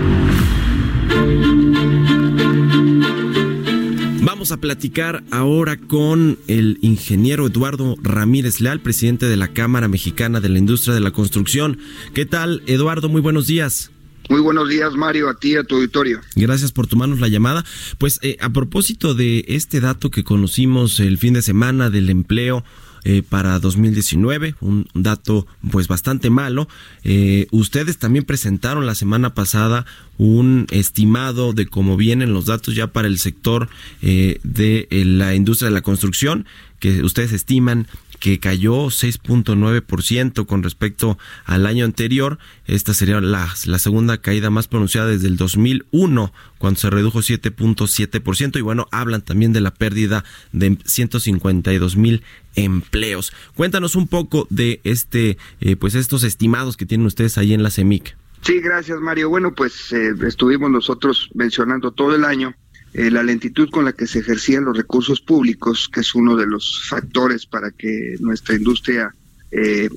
Vamos a platicar ahora con el ingeniero Eduardo Ramírez Leal, presidente de la Cámara Mexicana de la Industria de la Construcción. ¿Qué tal, Eduardo? Muy buenos días. Muy buenos días, Mario, a ti y a tu auditorio. Gracias por tomarnos la llamada. Pues eh, a propósito de este dato que conocimos el fin de semana del empleo, eh, para 2019, un dato pues bastante malo. Eh, ustedes también presentaron la semana pasada un estimado de cómo vienen los datos ya para el sector eh, de la industria de la construcción, que ustedes estiman que cayó 6.9% con respecto al año anterior. Esta sería la, la, segunda caída más pronunciada desde el 2001, cuando se redujo 7.7%. Y bueno, hablan también de la pérdida de 152 mil empleos. Cuéntanos un poco de este, eh, pues estos estimados que tienen ustedes ahí en la CEMIC. Sí, gracias Mario. Bueno, pues eh, estuvimos nosotros mencionando todo el año eh, la lentitud con la que se ejercían los recursos públicos, que es uno de los factores para que nuestra industria eh,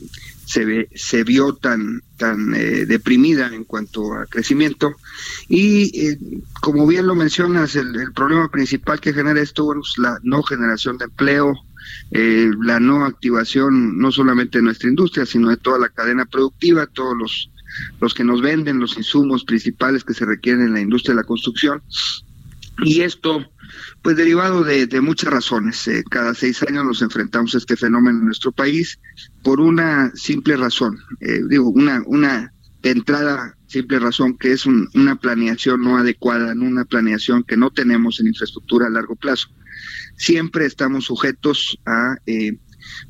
se, ve, se vio tan, tan eh, deprimida en cuanto a crecimiento. Y como bien lo mencionas, el, problema principal que genera esto es la no generación de empleo, eh, la no activación no solamente de nuestra industria, sino de toda la cadena productiva, todos los, los que nos venden los insumos principales que se requieren en la industria de la construcción. Y esto, pues derivado de, muchas razones. Eh, cada seis años nos enfrentamos a este fenómeno en nuestro país por una simple razón. Eh, digo, una, una de entrada simple razón que es una planeación no adecuada, una planeación que no tenemos en infraestructura a largo plazo. Siempre estamos sujetos a, eh,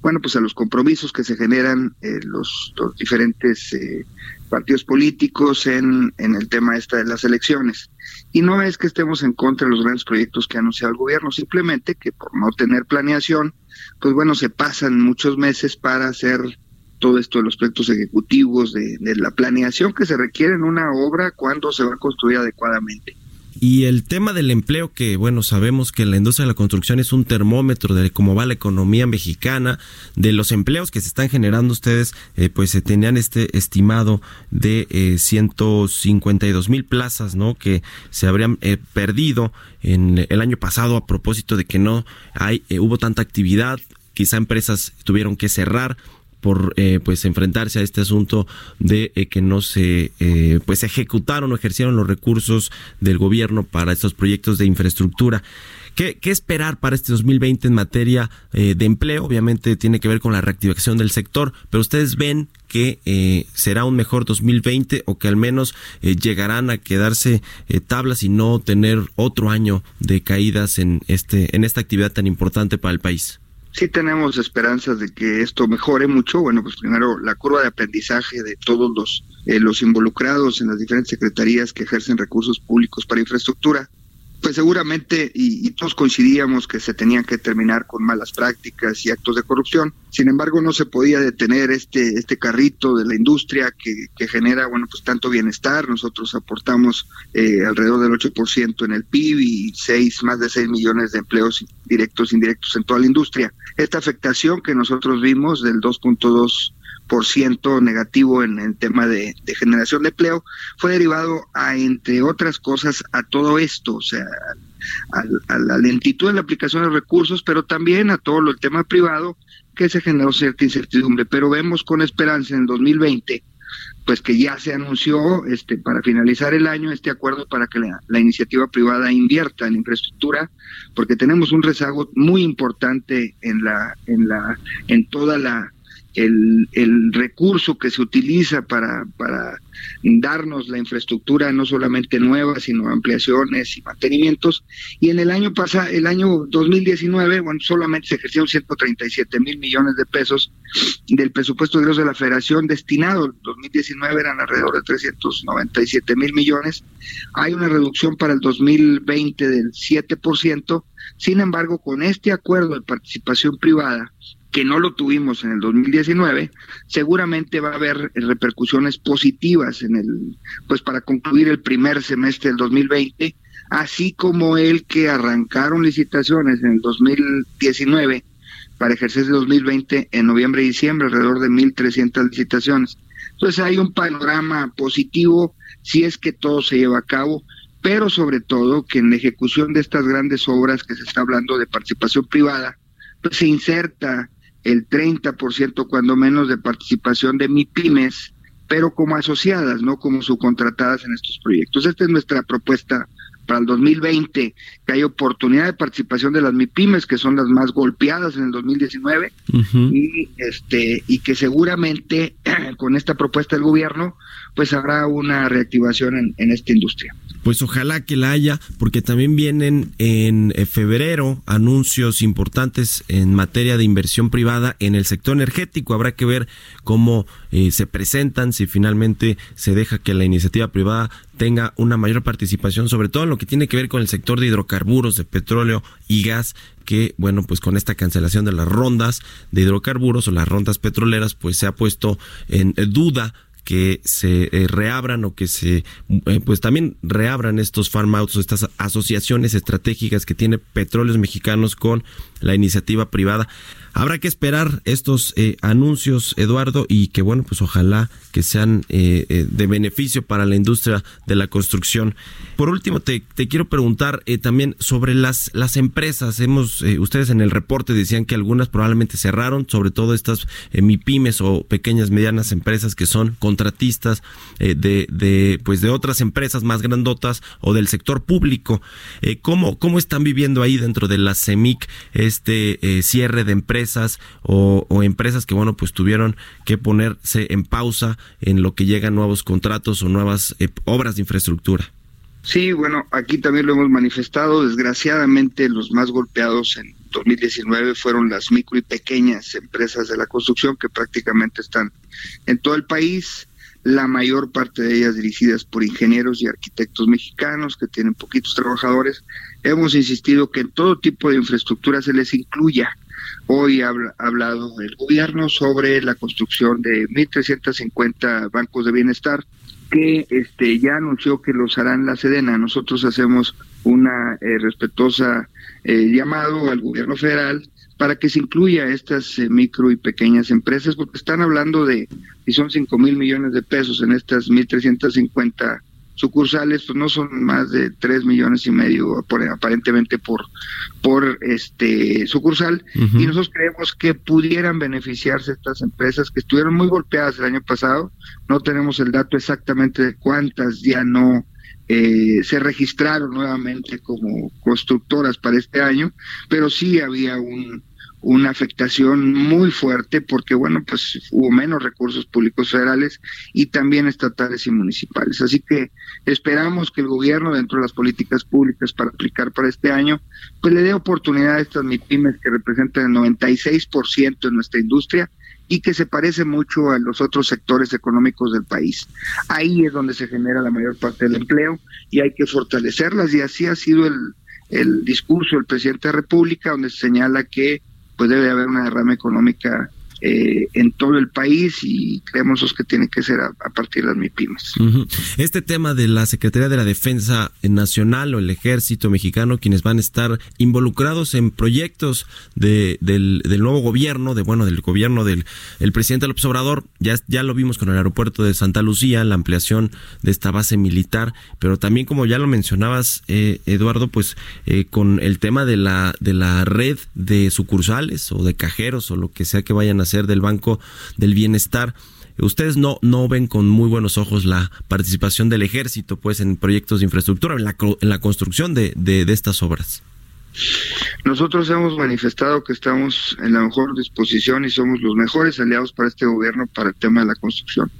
bueno, pues a los compromisos que se generan eh, los, los, diferentes eh, partidos políticos en, en el tema esta de las elecciones. Y no es que estemos en contra de los grandes proyectos que ha anunciado el gobierno, simplemente que por no tener planeación, pues bueno, se pasan muchos meses para hacer todo esto de los proyectos ejecutivos, de, de, la planeación que se requiere en una obra cuando se va a construir adecuadamente. Y el tema del empleo, que bueno, sabemos que la industria de la construcción es un termómetro de cómo va la economía mexicana, de los empleos que se están generando ustedes, eh, pues se tenían este estimado de eh, 152 mil plazas, ¿no? Que se habrían eh, perdido en el año pasado a propósito de que no hay, eh, hubo tanta actividad, quizá empresas tuvieron que cerrar por eh, pues enfrentarse a este asunto de eh, que no se eh, pues ejecutaron o ejercieron los recursos del gobierno para estos proyectos de infraestructura. ¿Qué, qué esperar para este 2020 en materia eh, de empleo? Obviamente tiene que ver con la reactivación del sector, pero ustedes ven que eh, será un mejor 2020 o que al menos llegarán a quedarse tablas y no tener otro año de caídas en este en esta actividad tan importante para el país sí tenemos esperanzas de que esto mejore mucho. Bueno, pues primero la curva de aprendizaje de todos los, eh, los involucrados en las diferentes secretarías que ejercen recursos públicos para infraestructura. Pues seguramente, y, y, todos coincidíamos que se tenían que terminar con malas prácticas y actos de corrupción. Sin embargo, no se podía detener este, este carrito de la industria que, que genera, bueno, pues tanto bienestar. Nosotros aportamos eh, alrededor del 8% en el PIB y seis, más de 6 millones de empleos directos e indirectos en toda la industria. Esta afectación que nosotros vimos del 2.2 por ciento negativo en el tema de, de, generación de empleo fue derivado a entre otras cosas a todo esto, o sea, a, la lentitud en la aplicación de recursos, pero también a todo el tema privado que se generó cierta incertidumbre. Pero vemos con esperanza en el 2020 pues que ya se anunció este para finalizar el año este acuerdo para que la, la, iniciativa privada invierta en infraestructura porque tenemos un rezago muy importante en la en la en toda la el, el recurso que se utiliza para, para darnos la infraestructura no solamente nueva, sino ampliaciones y mantenimientos. Y en el año pasado, el año 2019, bueno, solamente se ejercieron 137 mil millones de pesos del presupuesto de de la Federación destinado. En 2019 eran alrededor de 397 mil millones. Hay una reducción para el 2020 del 7%. Sin embargo, con este acuerdo de participación privada, que no lo tuvimos en el 2019, seguramente va a haber repercusiones positivas en el, pues para concluir el primer semestre del 2020, así como el que arrancaron licitaciones en el 2019 para ejercer el 2020 en noviembre y diciembre, alrededor de 1.300 licitaciones. Entonces hay un panorama positivo si es que todo se lleva a cabo, pero sobre todo que en la ejecución de estas grandes obras que se está hablando de participación privada, pues se inserta el 30% cuando menos de participación de MIPIMES, pero como asociadas, no como subcontratadas en estos proyectos. Esta es nuestra propuesta para el 2020, que hay oportunidad de participación de las MIPIMES, que son las más golpeadas en el 2019, uh -huh. y, este, y que seguramente con esta propuesta del gobierno, pues habrá una reactivación en, en esta industria pues ojalá que la haya, porque también vienen en febrero anuncios importantes en materia de inversión privada en el sector energético. Habrá que ver cómo eh, se presentan, si finalmente se deja que la iniciativa privada tenga una mayor participación, sobre todo en lo que tiene que ver con el sector de hidrocarburos, de petróleo y gas, que bueno, pues con esta cancelación de las rondas de hidrocarburos o las rondas petroleras, pues se ha puesto en duda que se eh, reabran o que se eh, pues también reabran estos farm outs, estas asociaciones estratégicas que tiene Petróleos Mexicanos con la iniciativa privada. Habrá que esperar estos eh, anuncios, Eduardo, y que bueno, pues ojalá que sean eh, eh, de beneficio para la industria de la construcción. Por último, te, quiero preguntar también sobre las, las empresas. Hemos, ustedes en el reporte decían que algunas probablemente cerraron, sobre todo estas MIPIMES o pequeñas medianas empresas que son contratistas de, de, pues de otras empresas más grandotas o del sector público. ¿cómo, ¿Cómo están viviendo ahí dentro de la CEMIC este cierre de empresas? O, empresas que, bueno, pues tuvieron que ponerse en pausa en lo que llegan nuevos contratos o nuevas eh, obras de infraestructura. Sí, bueno, aquí también lo hemos manifestado. Desgraciadamente, los más golpeados en 2019 fueron las micro y pequeñas empresas de la construcción que prácticamente están en todo el país. La mayor parte de ellas dirigidas por ingenieros y arquitectos mexicanos que tienen poquitos trabajadores. Hemos insistido que en todo tipo de infraestructura se les incluya Hoy ha hablado el gobierno sobre la construcción de 1.350 bancos de bienestar que este ya anunció que los harán la Sedena. Nosotros hacemos una eh, respetuosa eh, llamado al gobierno federal para que se incluya estas eh, micro y pequeñas empresas, porque están hablando de, y son 5 mil millones de pesos en estas 1.350 sucursales pues no son más de tres millones y medio aparentemente por por este sucursal. Y nosotros creemos que pudieran beneficiarse estas empresas que estuvieron muy golpeadas el año pasado. No tenemos el dato exactamente de cuántas ya no eh, se registraron nuevamente como constructoras para este año pero sí había un una afectación muy fuerte porque, bueno, pues hubo menos recursos públicos federales y también estatales y municipales. Así que esperamos que el gobierno, dentro de las políticas públicas para aplicar para este año, pues le dé oportunidad a estas MIPIMES que representan el 96% de nuestra industria y que se parece mucho a los otros sectores económicos del país. Ahí es donde se genera la mayor parte del empleo y hay que fortalecerlas y así ha sido el, el discurso del presidente de la República, donde se señala que pues debe haber una derrama económica eh, en todo el país y creemos que tiene que ser a, partir de las MIPIMES. Este tema de la Secretaría de la Defensa Nacional o el Ejército Mexicano, quienes van a estar involucrados en proyectos de, del, nuevo gobierno, de bueno, del gobierno del el presidente López Obrador, ya, ya lo vimos con el aeropuerto de Santa Lucía, la ampliación de esta base militar, pero también como ya lo mencionabas, eh, Eduardo, pues eh, con el tema de la, de la red de sucursales o de cajeros o lo que sea que vayan a del Banco del Bienestar. Ustedes no, no ven con muy buenos ojos la participación del ejército pues en proyectos de infraestructura, en la, en la construcción de, de, de estas obras. Nosotros hemos manifestado que estamos en la mejor disposición y somos los mejores aliados para este gobierno para el tema de la construcción.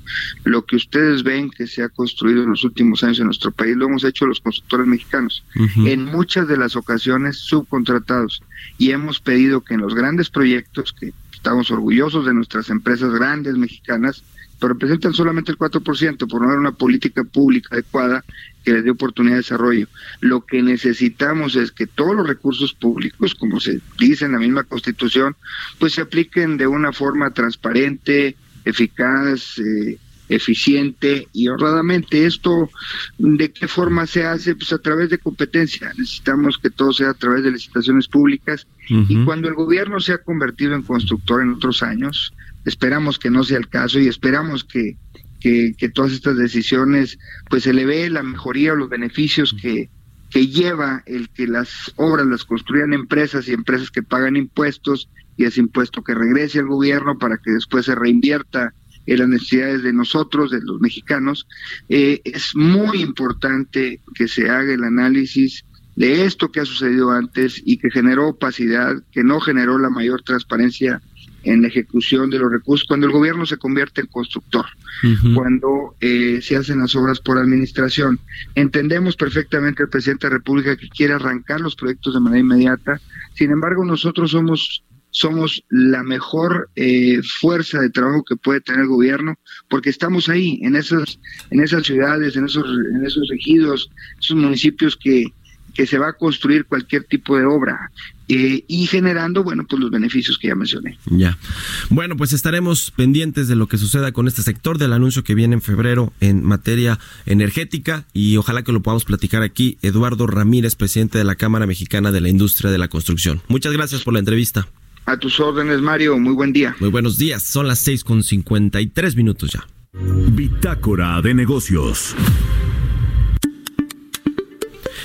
Lo que ustedes ven que se ha construido en los últimos años en nuestro país lo hemos hecho los constructores mexicanos, en muchas de las ocasiones subcontratados, y hemos pedido que en los grandes proyectos que Estamos orgullosos de nuestras empresas grandes mexicanas, pero representan solamente el 4% por no haber una política pública adecuada que les dé oportunidad de desarrollo. Lo que necesitamos es que todos los recursos públicos, como se dice en la misma Constitución, pues se apliquen de una forma transparente, eficaz, eh, eficiente y honradamente. ¿Esto de qué forma se hace? Pues a través de competencia. Necesitamos que todo sea a través de licitaciones públicas y cuando el gobierno se ha convertido en constructor en otros años, esperamos que no sea el caso y esperamos que, que, todas estas decisiones pues se le ve la mejoría o los beneficios que, que lleva el que las obras las construyan empresas y empresas que pagan impuestos y ese impuesto que regrese al gobierno para que después se reinvierta en las necesidades de nosotros, de los mexicanos. Eh, es muy importante que se haga el análisis de esto que ha sucedido antes y que generó opacidad, que no generó la mayor transparencia en la ejecución de los recursos, cuando el gobierno se convierte en constructor, cuando eh, se hacen las obras por administración. Entendemos perfectamente al presidente de la República que quiere arrancar los proyectos de manera inmediata, sin embargo nosotros somos somos la mejor eh, fuerza de trabajo que puede tener el gobierno, porque estamos ahí, en esas, en esas ciudades, en esos, en esos ejidos, esos municipios que, que se va a construir cualquier tipo de obra eh, y generando, bueno, pues los beneficios que ya mencioné. Ya. Bueno, pues estaremos pendientes de lo que suceda con este sector, del anuncio que viene en febrero en materia energética y ojalá que lo podamos platicar aquí. Eduardo Ramírez, presidente de la Cámara Mexicana de la Industria de la Construcción. Muchas gracias por la entrevista. A tus órdenes, Mario. Muy buen día. Muy buenos días. Son las 6 con 53 minutos ya. Bitácora de negocios.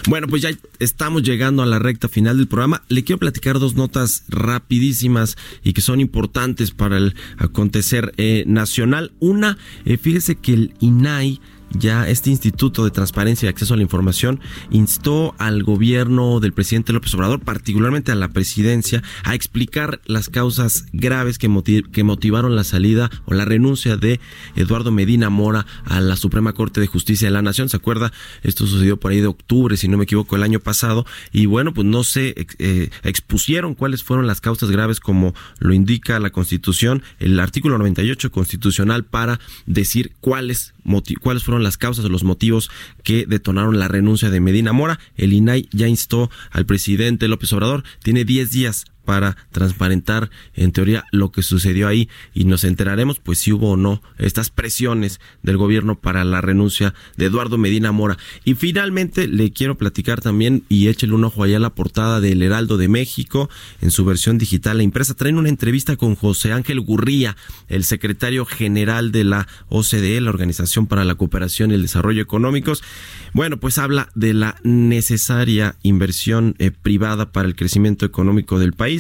Bueno, pues ya estamos llegando a la recta final del programa. Le quiero platicar dos notas rapidísimas y que son importantes para el acontecer eh, nacional. Una, eh, fíjese que el INAI ya este Instituto de Transparencia y Acceso a la Información instó al gobierno del presidente López Obrador, particularmente a la presidencia, a explicar las causas graves que, que motivaron la salida o la renuncia de Eduardo Medina Mora a la Suprema Corte de Justicia de la Nación. ¿Se acuerda? Esto sucedió por ahí de octubre, si no me equivoco, el año pasado. Y bueno, pues no se eh, expusieron cuáles fueron las causas graves como lo indica la Constitución, el artículo 98 constitucional para decir cuáles, cuáles fueron las causas o los motivos que detonaron la renuncia de Medina Mora. El INAI ya instó al presidente López Obrador, tiene 10 días para transparentar en teoría lo que sucedió ahí y nos enteraremos pues si hubo o no estas presiones del gobierno para la renuncia de Eduardo Medina Mora. Y finalmente le quiero platicar también y échele un ojo allá a la portada del Heraldo de México en su versión digital e impresa. Traen una entrevista con José Ángel Gurría, el secretario general de la OCDE, la Organización para la Cooperación y el Desarrollo Económicos. Bueno, pues habla de la necesaria inversión eh, privada para el crecimiento económico del país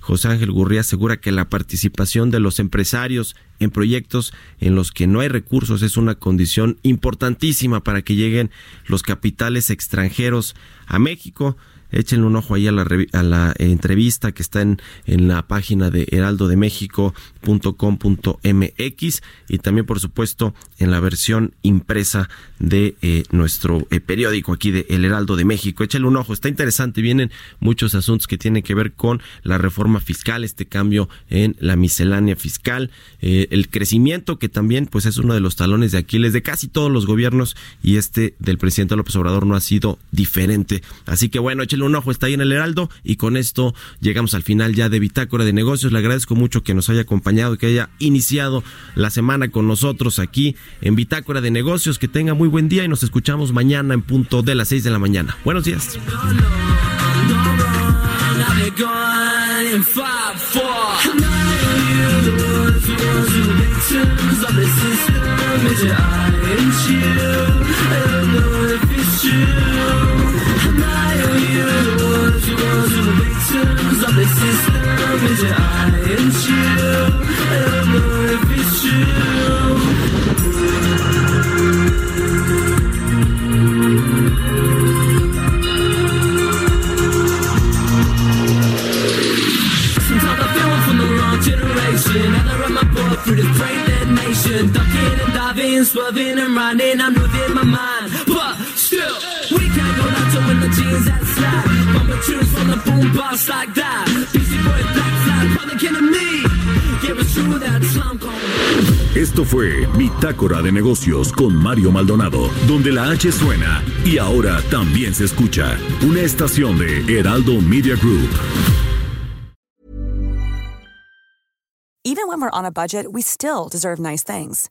José Ángel Gurría asegura que la participación de los empresarios en proyectos en los que no hay recursos es una condición importantísima para que lleguen los capitales extranjeros a México. Échenle un ojo ahí a la, a la entrevista que está en, en la página de heraldodemexico.com.mx y también, por supuesto, en la versión impresa de eh, nuestro eh, periódico aquí de El Heraldo de México. Échenle un ojo, está interesante. Vienen muchos asuntos que tienen que ver con la reforma fiscal, este cambio en la miscelánea fiscal, eh, el crecimiento que también pues es uno de los talones de Aquiles de casi todos los gobiernos y este del presidente López Obrador no ha sido diferente. Así que bueno, échenle un ojo, está ahí en el Heraldo. Y con esto llegamos al final ya de Bitácora de Negocios. Le agradezco mucho que nos haya acompañado que haya iniciado la semana con nosotros aquí en Bitácora de Negocios. Que tenga muy buen día y nos escuchamos mañana en punto de las 6 de la mañana. Buenos días. Through this brain nation. Ducking and diving, swerving and running. I'm losing my mind, the jeans that slide. Bumping tunes from the boom box like that. Beastie Boys, Black Flag, Public Enemy. Yeah, it's true that time comes. Esto fue Bitácora de Negocios con Mario Maldonado, donde la H suena y ahora también se escucha. Una estación de Heraldo Media Group. Even when we're on a budget, we still deserve nice things.